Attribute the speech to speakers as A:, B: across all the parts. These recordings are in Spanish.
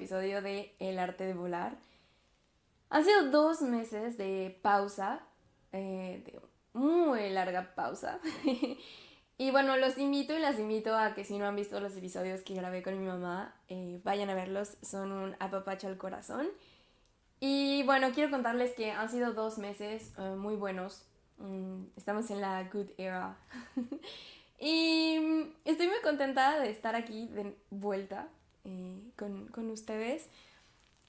A: episodio de El arte de volar. Han sido dos meses de pausa, eh, de muy larga pausa. y bueno, los invito y las invito a que si no han visto los episodios que grabé con mi mamá, eh, vayan a verlos, son un apapacho al corazón. Y bueno, quiero contarles que han sido dos meses eh, muy buenos. Mm, estamos en la good era. y estoy muy contenta de estar aquí de vuelta con, con ustedes.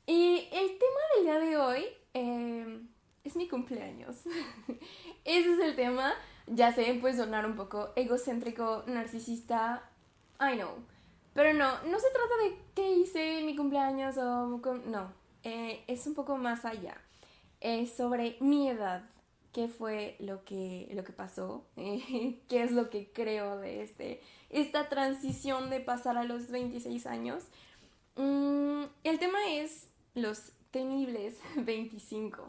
A: Y el tema del día de hoy eh, es mi cumpleaños. Ese es el tema. Ya sé, puede sonar un poco egocéntrico, narcisista. I know. Pero no, no se trata de qué hice en mi cumpleaños o... No, eh, es un poco más allá. Es sobre mi edad. ¿Qué fue lo que, lo que pasó? ¿Qué es lo que creo de este, esta transición de pasar a los 26 años? Mm, el tema es los temibles 25.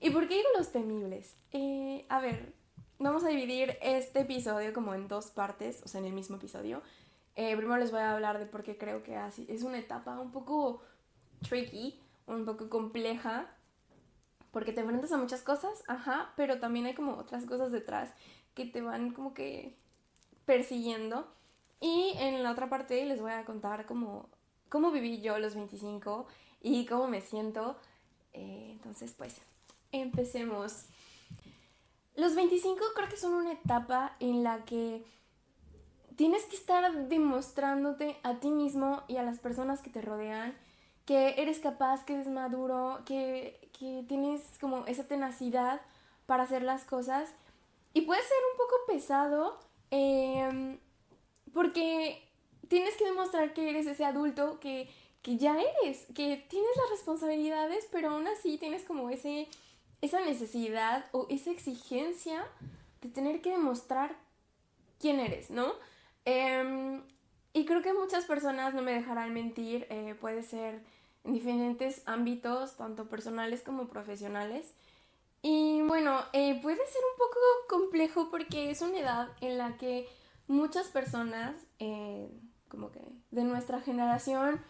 A: ¿Y por qué digo los temibles? Eh, a ver, vamos a dividir este episodio como en dos partes, o sea, en el mismo episodio. Eh, primero les voy a hablar de por qué creo que así es una etapa un poco tricky, un poco compleja, porque te enfrentas a muchas cosas, ajá, pero también hay como otras cosas detrás que te van como que persiguiendo. Y en la otra parte les voy a contar como cómo viví yo los 25 y cómo me siento. Eh, entonces, pues, empecemos. Los 25 creo que son una etapa en la que tienes que estar demostrándote a ti mismo y a las personas que te rodean que eres capaz, que eres maduro, que, que tienes como esa tenacidad para hacer las cosas. Y puede ser un poco pesado em, porque tienes que demostrar que eres ese adulto que que ya eres, que tienes las responsabilidades, pero aún así tienes como ese, esa necesidad o esa exigencia de tener que demostrar quién eres, ¿no? Em, y creo que muchas personas no me dejarán mentir, eh, puede ser en diferentes ámbitos, tanto personales como profesionales. Y bueno, eh, puede ser un poco complejo porque es una edad en la que muchas personas, eh, como que de nuestra generación,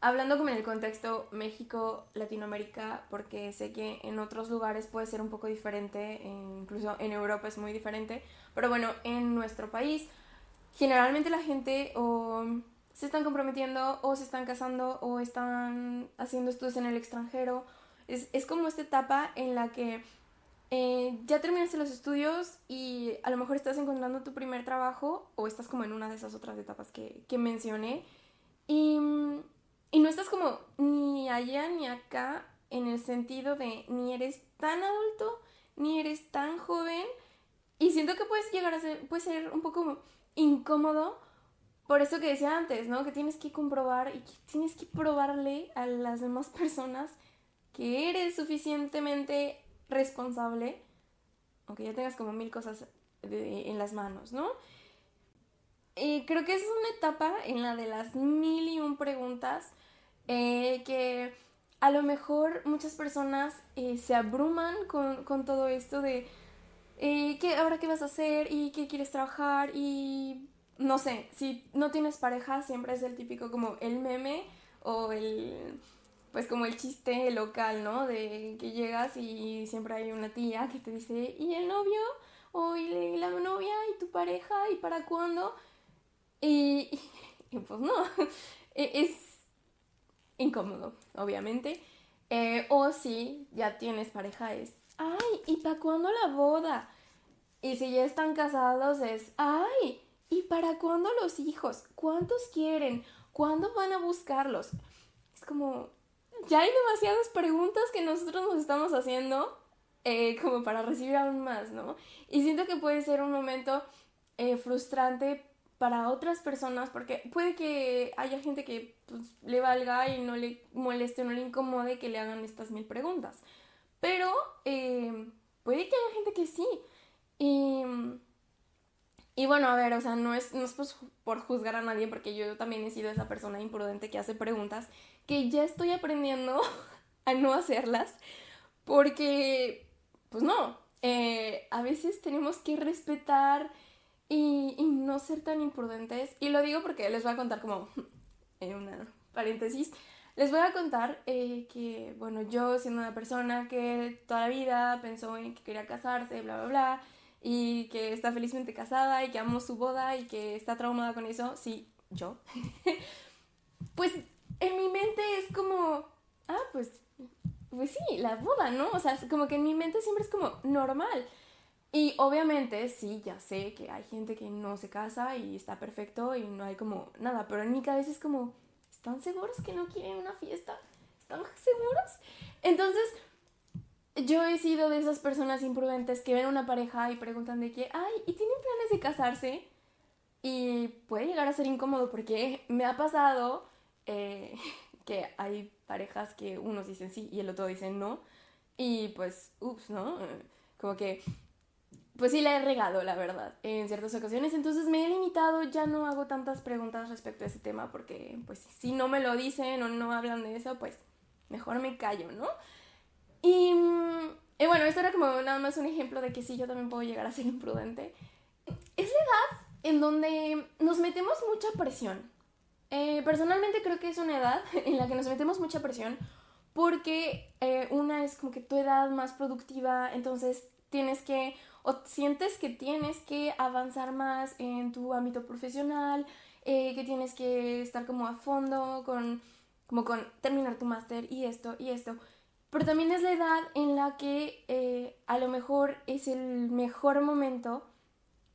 A: hablando como en el contexto México, Latinoamérica, porque sé que en otros lugares puede ser un poco diferente, incluso en Europa es muy diferente, pero bueno, en nuestro país generalmente la gente o se están comprometiendo o se están casando o están haciendo estudios en el extranjero. Es, como esta etapa en la que eh, ya terminaste los estudios y a lo mejor estás encontrando tu primer trabajo o estás como en una de esas otras etapas que, que mencioné. Y y no estás como ni allá ni acá en el sentido de ni eres tan adulto, ni eres tan joven. Y siento que puedes llegar a ser, puede ser un poco incómodo por eso que decía antes, ¿no? Que tienes que comprobar y que tienes que probarle a las demás personas que eres suficientemente responsable, aunque ya tengas como mil cosas en las manos, ¿no? Y creo que es una etapa en la de las mil y un preguntas eh, que a lo mejor muchas personas eh, se abruman con, con, todo esto de eh, ¿qué, ahora qué vas a hacer y qué quieres trabajar y no sé, si no tienes pareja siempre es el típico como el meme o el pues como el chiste local, ¿no? De que llegas y siempre hay una tía que te dice, ¿y el novio? ¿O y la novia? ¿Y tu pareja? ¿Y para cuándo? Y, pues no, e, es incómodo, obviamente. Eh, o si ya tienes pareja es, ay, ¿y para cuándo la boda? Y si ya están casados es, ay, ¿y para cuándo los hijos? ¿Cuántos quieren? ¿Cuándo van a buscarlos? Es como, ya hay demasiadas preguntas que nosotros nos estamos haciendo eh, como para recibir aún más, ¿no? Y siento que puede ser un momento eh, frustrante para otras personas, porque puede que haya gente que pues, le valga y no le moleste no le incomode que le hagan estas mil preguntas. Pero eh, puede que haya gente que sí. Y, y bueno, a ver, o sea, no es, no es por juzgar a nadie, porque yo también he sido esa persona imprudente que hace preguntas que ya estoy aprendiendo a no hacerlas, porque, pues no, eh, a veces tenemos que respetar y, no ser tan imprudentes. Y lo digo porque les voy a contar como en una paréntesis. les voy a contar eh, que, bueno, yo siendo una persona que toda la vida pensó en que quería casarse, bla, bla, bla, y que está felizmente casada y que amo su boda y que está traumada con eso, sí, yo, pues en mi mente es como, ah, pues, pues sí, la boda, ¿no? O sea, como que en mi mente siempre es como normal. Y obviamente sí, ya sé que hay gente que no se casa y está perfecto y no hay como nada, pero en mi cabeza es como, ¿están seguros que no quieren una fiesta? ¿Están seguros? Entonces, yo he sido de esas personas imprudentes que ven a una pareja y preguntan de que, ay, ¿y tienen planes de casarse? Y puede llegar a ser incómodo porque me ha pasado eh, que hay parejas que unos dicen sí y el otro dice no. Y pues, ups, ¿no? Como que pues sí la he regado, la verdad, en ciertas ocasiones. Entonces me he limitado, ya no hago tantas preguntas respecto a ese tema porque, pues, si no me lo dicen o no hablan de eso, pues mejor me callo, ¿no? Y, mm, bueno, esto era como nada más un ejemplo de que sí, yo también puedo llegar a ser imprudente. Es la edad en donde nos metemos mucha presión. Eh, personalmente creo que es una edad en la que nos metemos mucha presión porque eh, una es como que tu edad más productiva, entonces tienes que o sientes que tienes que avanzar más en tu ámbito profesional, eh, que tienes que estar como a fondo con, como con terminar tu máster y esto y esto. Pero también es la edad en la que eh, a lo mejor es el mejor momento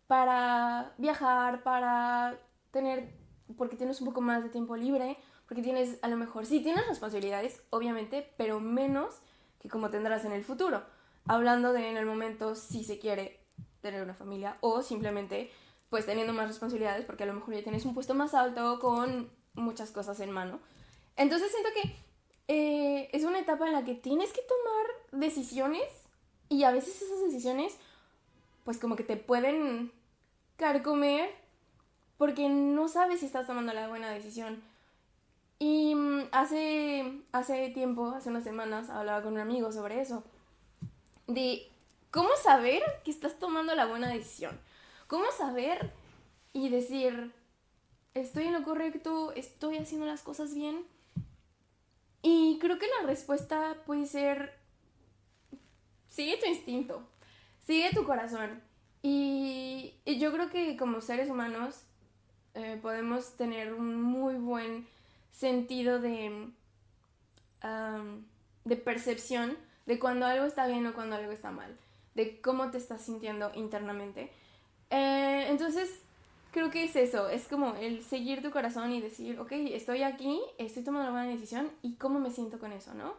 A: para viajar, para tener, porque tienes un poco más de tiempo libre, porque tienes a lo mejor, sí tienes responsabilidades, obviamente, pero menos que como tendrás en el futuro hablando de en el momento si se quiere tener una familia o simplemente pues teniendo más responsabilidades porque a lo mejor ya tienes un puesto más alto con muchas cosas en mano. Entonces siento que eh, es una etapa en la que tienes que tomar decisiones y a veces esas decisiones pues como que te pueden carcomer porque no sabes si estás tomando la buena decisión. Y mm, hace, hace tiempo, hace unas semanas, hablaba con un amigo sobre eso de cómo saber que estás tomando la buena decisión. Cómo saber y decir, estoy en lo correcto, estoy haciendo las cosas bien. Creo que la respuesta puede ser, sigue tu instinto, sigue tu corazón. Y, yo creo que como seres humanos eh, podemos tener un muy buen sentido de, de percepción de cuando algo está bien o cuando algo está mal, de cómo te estás sintiendo internamente. Eh, entonces, creo que es eso, es como el seguir tu corazón y decir, ok, estoy aquí, estoy tomando una buena decisión y cómo me siento con eso, ¿no?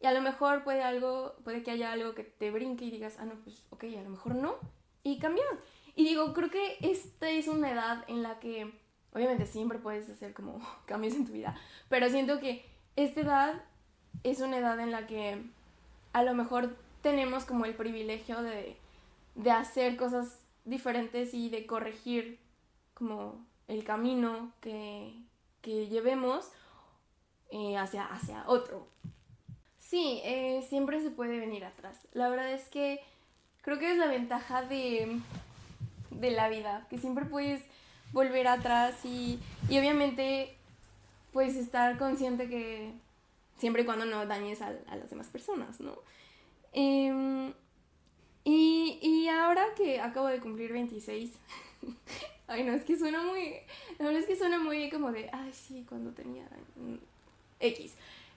A: Y a lo mejor puede, algo, puede que haya algo que te brinque y digas, ah, no, pues ok, a lo mejor no, y cambiar. Y digo, creo que esta es una edad en la que, obviamente siempre puedes hacer como cambios en tu vida, pero siento que esta edad es una edad en la que a lo mejor tenemos como el privilegio de, hacer cosas diferentes y de corregir como el camino que, llevemos eh, hacia, hacia otro. Sí, eh, siempre se puede venir atrás. La verdad es que creo que es la ventaja de, de la vida, que siempre puedes volver atrás y, y obviamente puedes estar consciente que siempre y cuando no dañes a, las demás personas, ¿no? Em, y, y, ahora que acabo de cumplir 26, ay no, es que suena muy, la verdad es que suena muy como de, ay sí, cuando tenía X.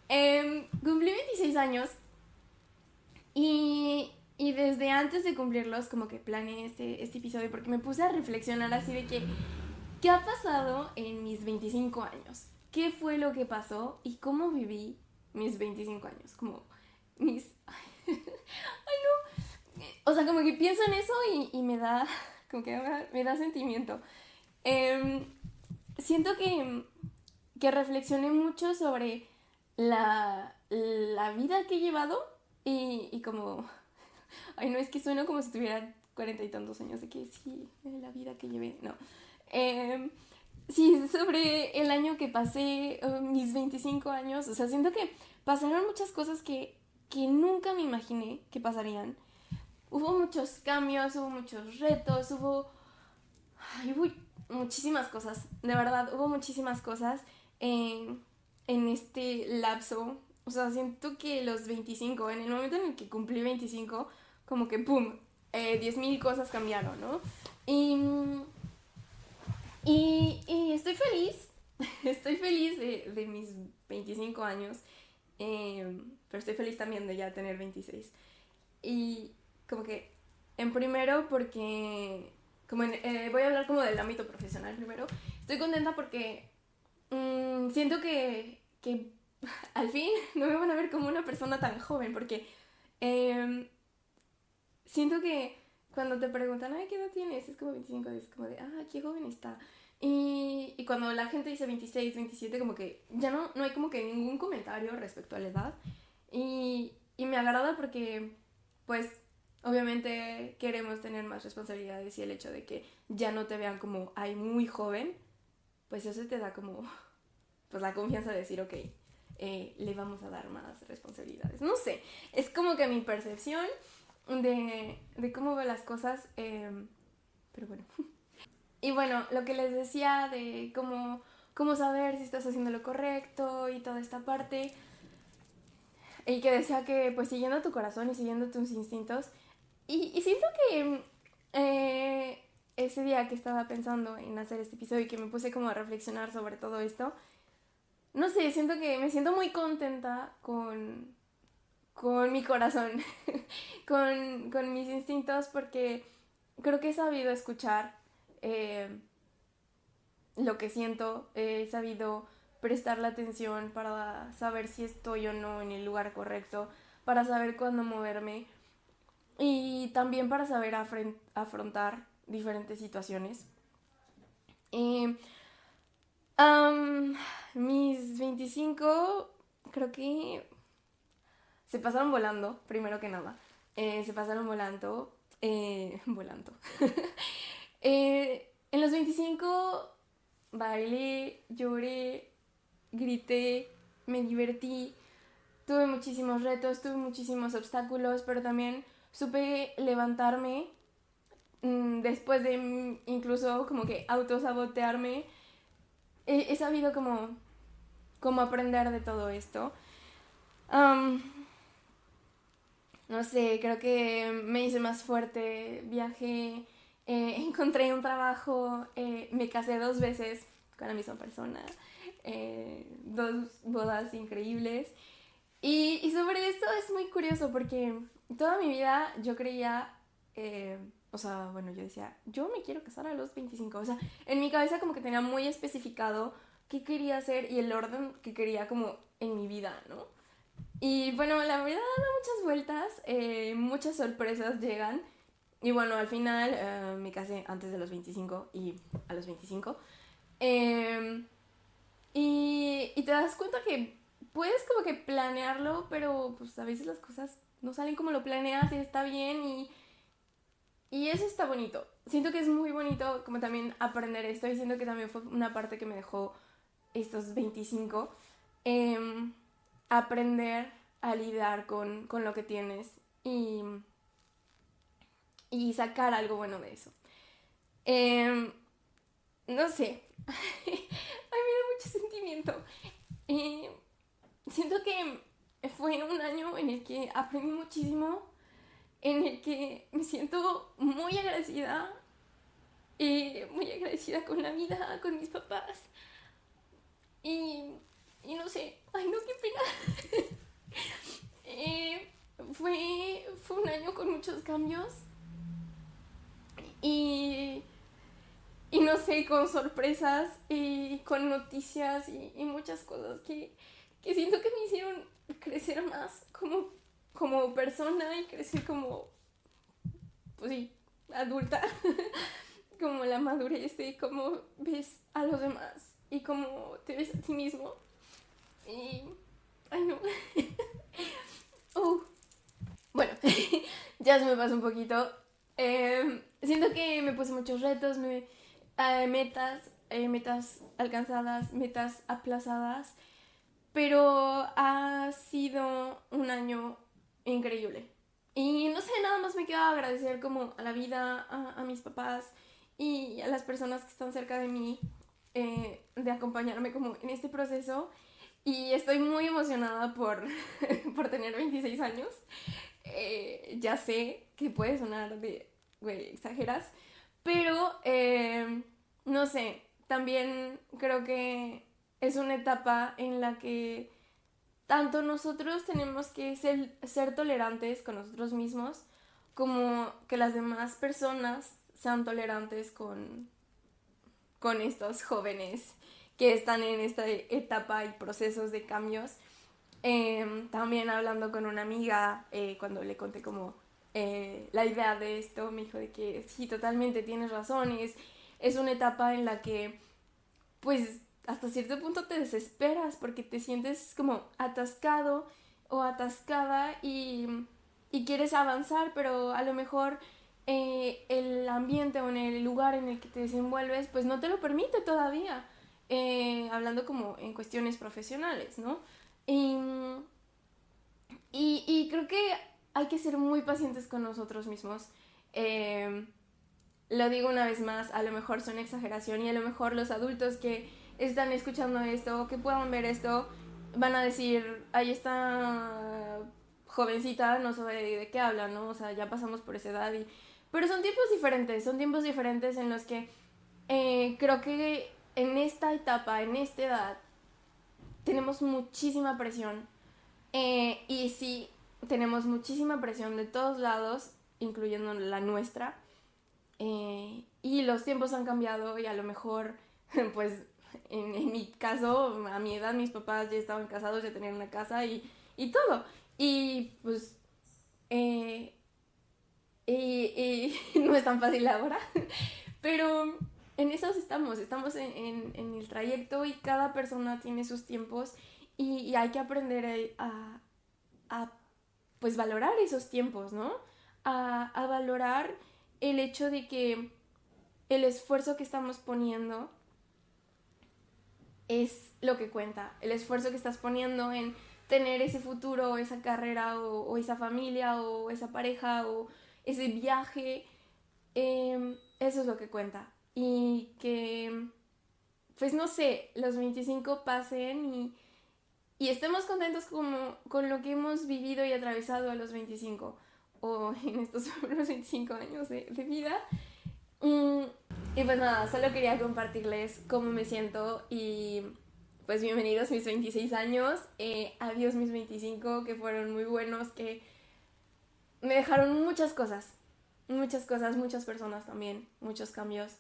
A: Em, cumplí 26 años y, y desde antes de cumplirlos como que planeé este, este episodio porque me puse a reflexionar así de que, ¿qué ha pasado en mis 25 años? ¿Qué fue lo que pasó y cómo viví mis 25 años, como mis... Ay, no. O sea, como que pienso en eso y, me da, como que me da, sentimiento. Em, siento que, que reflexioné mucho sobre la, la vida que he llevado y, y como... Ay, no, es que sueno como si tuviera cuarenta y tantos años de que sí, la vida que llevé, no. Eh, sí, sobre el año que pasé, uh, mis 25 años, o sea, siento que pasaron muchas cosas que, que nunca me imaginé que pasarían. Hubo muchos cambios, hubo muchos retos, hubo, hubo muchísimas cosas, de verdad, hubo muchísimas cosas en, en este lapso, o sea, siento que los 25, en el momento en el que cumplí 25, como que ¡pum! Eh, 10.000 cosas cambiaron, ¿no? Y, y, estoy feliz, estoy feliz de, de mis 25 años, eh, pero estoy feliz también de ya tener 26. Y como que, en primero porque, como eh, voy a hablar como del ámbito profesional primero, estoy contenta porque mmm, siento que, que al fin no me van a ver como una persona tan joven, porque eh, siento que cuando te preguntan, ay, ¿qué edad tienes? Es como 25, es como de, ah, qué joven está. Y, y, cuando la gente dice 26, 27, como que ya no, no hay como que ningún comentario respecto a la edad. Y, y me agrada porque, pues, obviamente queremos tener más responsabilidades y el hecho de que ya no te vean como, ay, muy joven, pues eso te da como, pues la confianza de decir, ok, eh, le vamos a dar más responsabilidades. No sé, es como que mi percepción de, de cómo veo las cosas, em, pero bueno. Y bueno, lo que les decía de cómo, cómo saber si estás haciendo lo correcto y toda esta parte, y que decía que pues siguiendo tu corazón y siguiendo tus instintos, y, siento que eh, ese día que estaba pensando en hacer este episodio y que me puse como a reflexionar sobre todo esto, no sé, siento que me siento muy contenta con, con mi corazón, con, con, mis instintos, porque creo que he sabido escuchar eh, lo que siento, he sabido prestar la atención para saber si estoy o no en el lugar correcto, para saber cuándo moverme y también para saber afrontar diferentes situaciones. Y mis 25 creo que se pasaron volando, primero que nada. Eh, se pasaron volando. Eh, volando. Eh, en los 25 bailé, lloré, grité, me divertí. Tuve muchísimos retos, tuve muchísimos obstáculos, pero también supe levantarme mm, después de mm, incluso como que autosabotearme he, sabido como, como aprender de todo esto. no sé, creo que me hice más fuerte, viajé, eh, encontré un trabajo, eh, me casé dos veces con la misma persona, eh, dos bodas increíbles. Y, y, sobre esto es muy curioso porque toda mi vida yo creía o sea, bueno, yo decía, yo me quiero casar a los 25. O sea, en mi cabeza como que tenía muy especificado qué quería hacer y el orden que quería como en mi vida, ¿no? Y bueno, la verdad da muchas vueltas, eh, muchas sorpresas llegan. Y bueno, al final eh, me casé antes de los 25 y a los 25. Em, y, y te das cuenta que puedes como que planearlo, pero pues a veces las cosas no salen como lo planeas y está bien y y eso está bonito. Siento que es muy bonito como también aprender esto y siento que también fue una parte que me dejó estos 25. Em, aprender a lidiar con, lo que tienes y, y sacar algo bueno de eso. Em, no sé, a mí me da mucho sentimiento. siento que fue un año en el que aprendí muchísimo en el que me siento muy agradecida y muy agradecida con la vida, con mis papás. Y, y no sé, ay no, qué pena. Eh, fue, fue un año con muchos cambios y, y no sé, con sorpresas y con noticias y, y muchas cosas que, que siento que me hicieron crecer más como como persona y crecer como, pues sí, adulta, como la madurez de cómo ves a los demás y cómo te ves a ti mismo. Y, ay no. uh. Bueno, ya se me pasó un poquito. Em, siento que me puse muchos retos, me, eh, metas, eh, metas alcanzadas, metas aplazadas, pero ha sido un año increíble. Y no sé, nada más me queda agradecer como a la vida, a, mis papás y a las personas que están cerca de mí, eh, de acompañarme como en este proceso. y estoy muy emocionada por, por tener 26 años. Eh, ya sé que puede sonar de, güey, exageras, pero eh, no sé, también creo que es una etapa en la que tanto nosotros tenemos que ser, ser tolerantes con nosotros mismos, como que las demás personas sean tolerantes con, con estos jóvenes que están en esta etapa y procesos de cambios. Em, también hablando con una amiga, eh, cuando le conté como eh, la idea de esto, me dijo de que sí, totalmente tienes razón, es, es una etapa en la que pues hasta cierto punto te desesperas porque te sientes como atascado o atascada y, y quieres avanzar, pero a lo mejor eh, el ambiente o en el lugar en el que te desenvuelves pues no te lo permite todavía. Eh, hablando como en cuestiones profesionales, ¿no? Y, y, creo que hay que ser muy pacientes con nosotros mismos. Eh, lo digo una vez más, a lo mejor son exageración y a lo mejor los adultos que están escuchando esto, que puedan ver esto, van a decir, ahí está jovencita, no sabe de qué habla, ¿no? O sea, ya pasamos por esa edad y... Pero son tiempos diferentes, son tiempos diferentes en los que eh, creo que en esta etapa, en esta edad, tenemos muchísima presión. Eh, y sí, tenemos muchísima presión de todos lados, incluyendo la nuestra. Eh, y los tiempos han cambiado y a lo mejor, pues, en, mi caso, a mi edad, mis papás ya estaban casados, ya tenían una casa y, y todo. Y pues, eh, y, y no es tan fácil ahora, pero en esos estamos, estamos en, el trayecto y cada persona tiene sus tiempos y, hay que aprender a, pues valorar esos tiempos, ¿no? A, valorar el hecho de que el esfuerzo que estamos poniendo es lo que cuenta, el esfuerzo que estás poniendo en tener ese futuro, esa carrera o, esa familia o esa pareja o ese viaje, em, eso es lo que cuenta y que, pues no sé, los 25 pasen y, y estemos contentos como, con lo que hemos vivido y atravesado a los 25 o en estos 25 años de, vida. Mm, y pues nada, solo quería compartirles cómo me siento y pues bienvenidos mis 26 años, eh, adiós mis 25 que fueron muy buenos, que me dejaron muchas cosas, muchas cosas, muchas personas también, muchos cambios.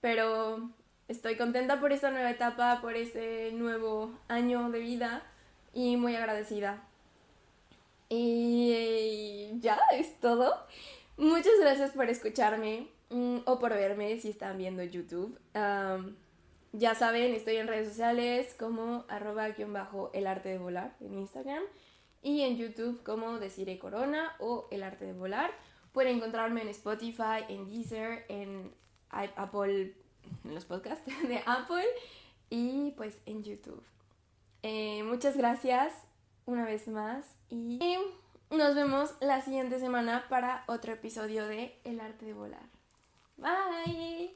A: Pero estoy contenta por esta nueva etapa, por este nuevo año de vida y muy agradecida. Y ya es todo. Muchas gracias por escucharme mm, o por verme si están viendo YouTube. ya saben, estoy en redes sociales como arroba bajo el arte de volar en Instagram y en YouTube como Deciré Corona o el arte de volar. Pueden encontrarme en Spotify, en Deezer, en Apple, en los podcasts de Apple y pues en YouTube. Eh, muchas gracias una vez más y nos vemos la siguiente semana para otro episodio de El arte de volar. Bye.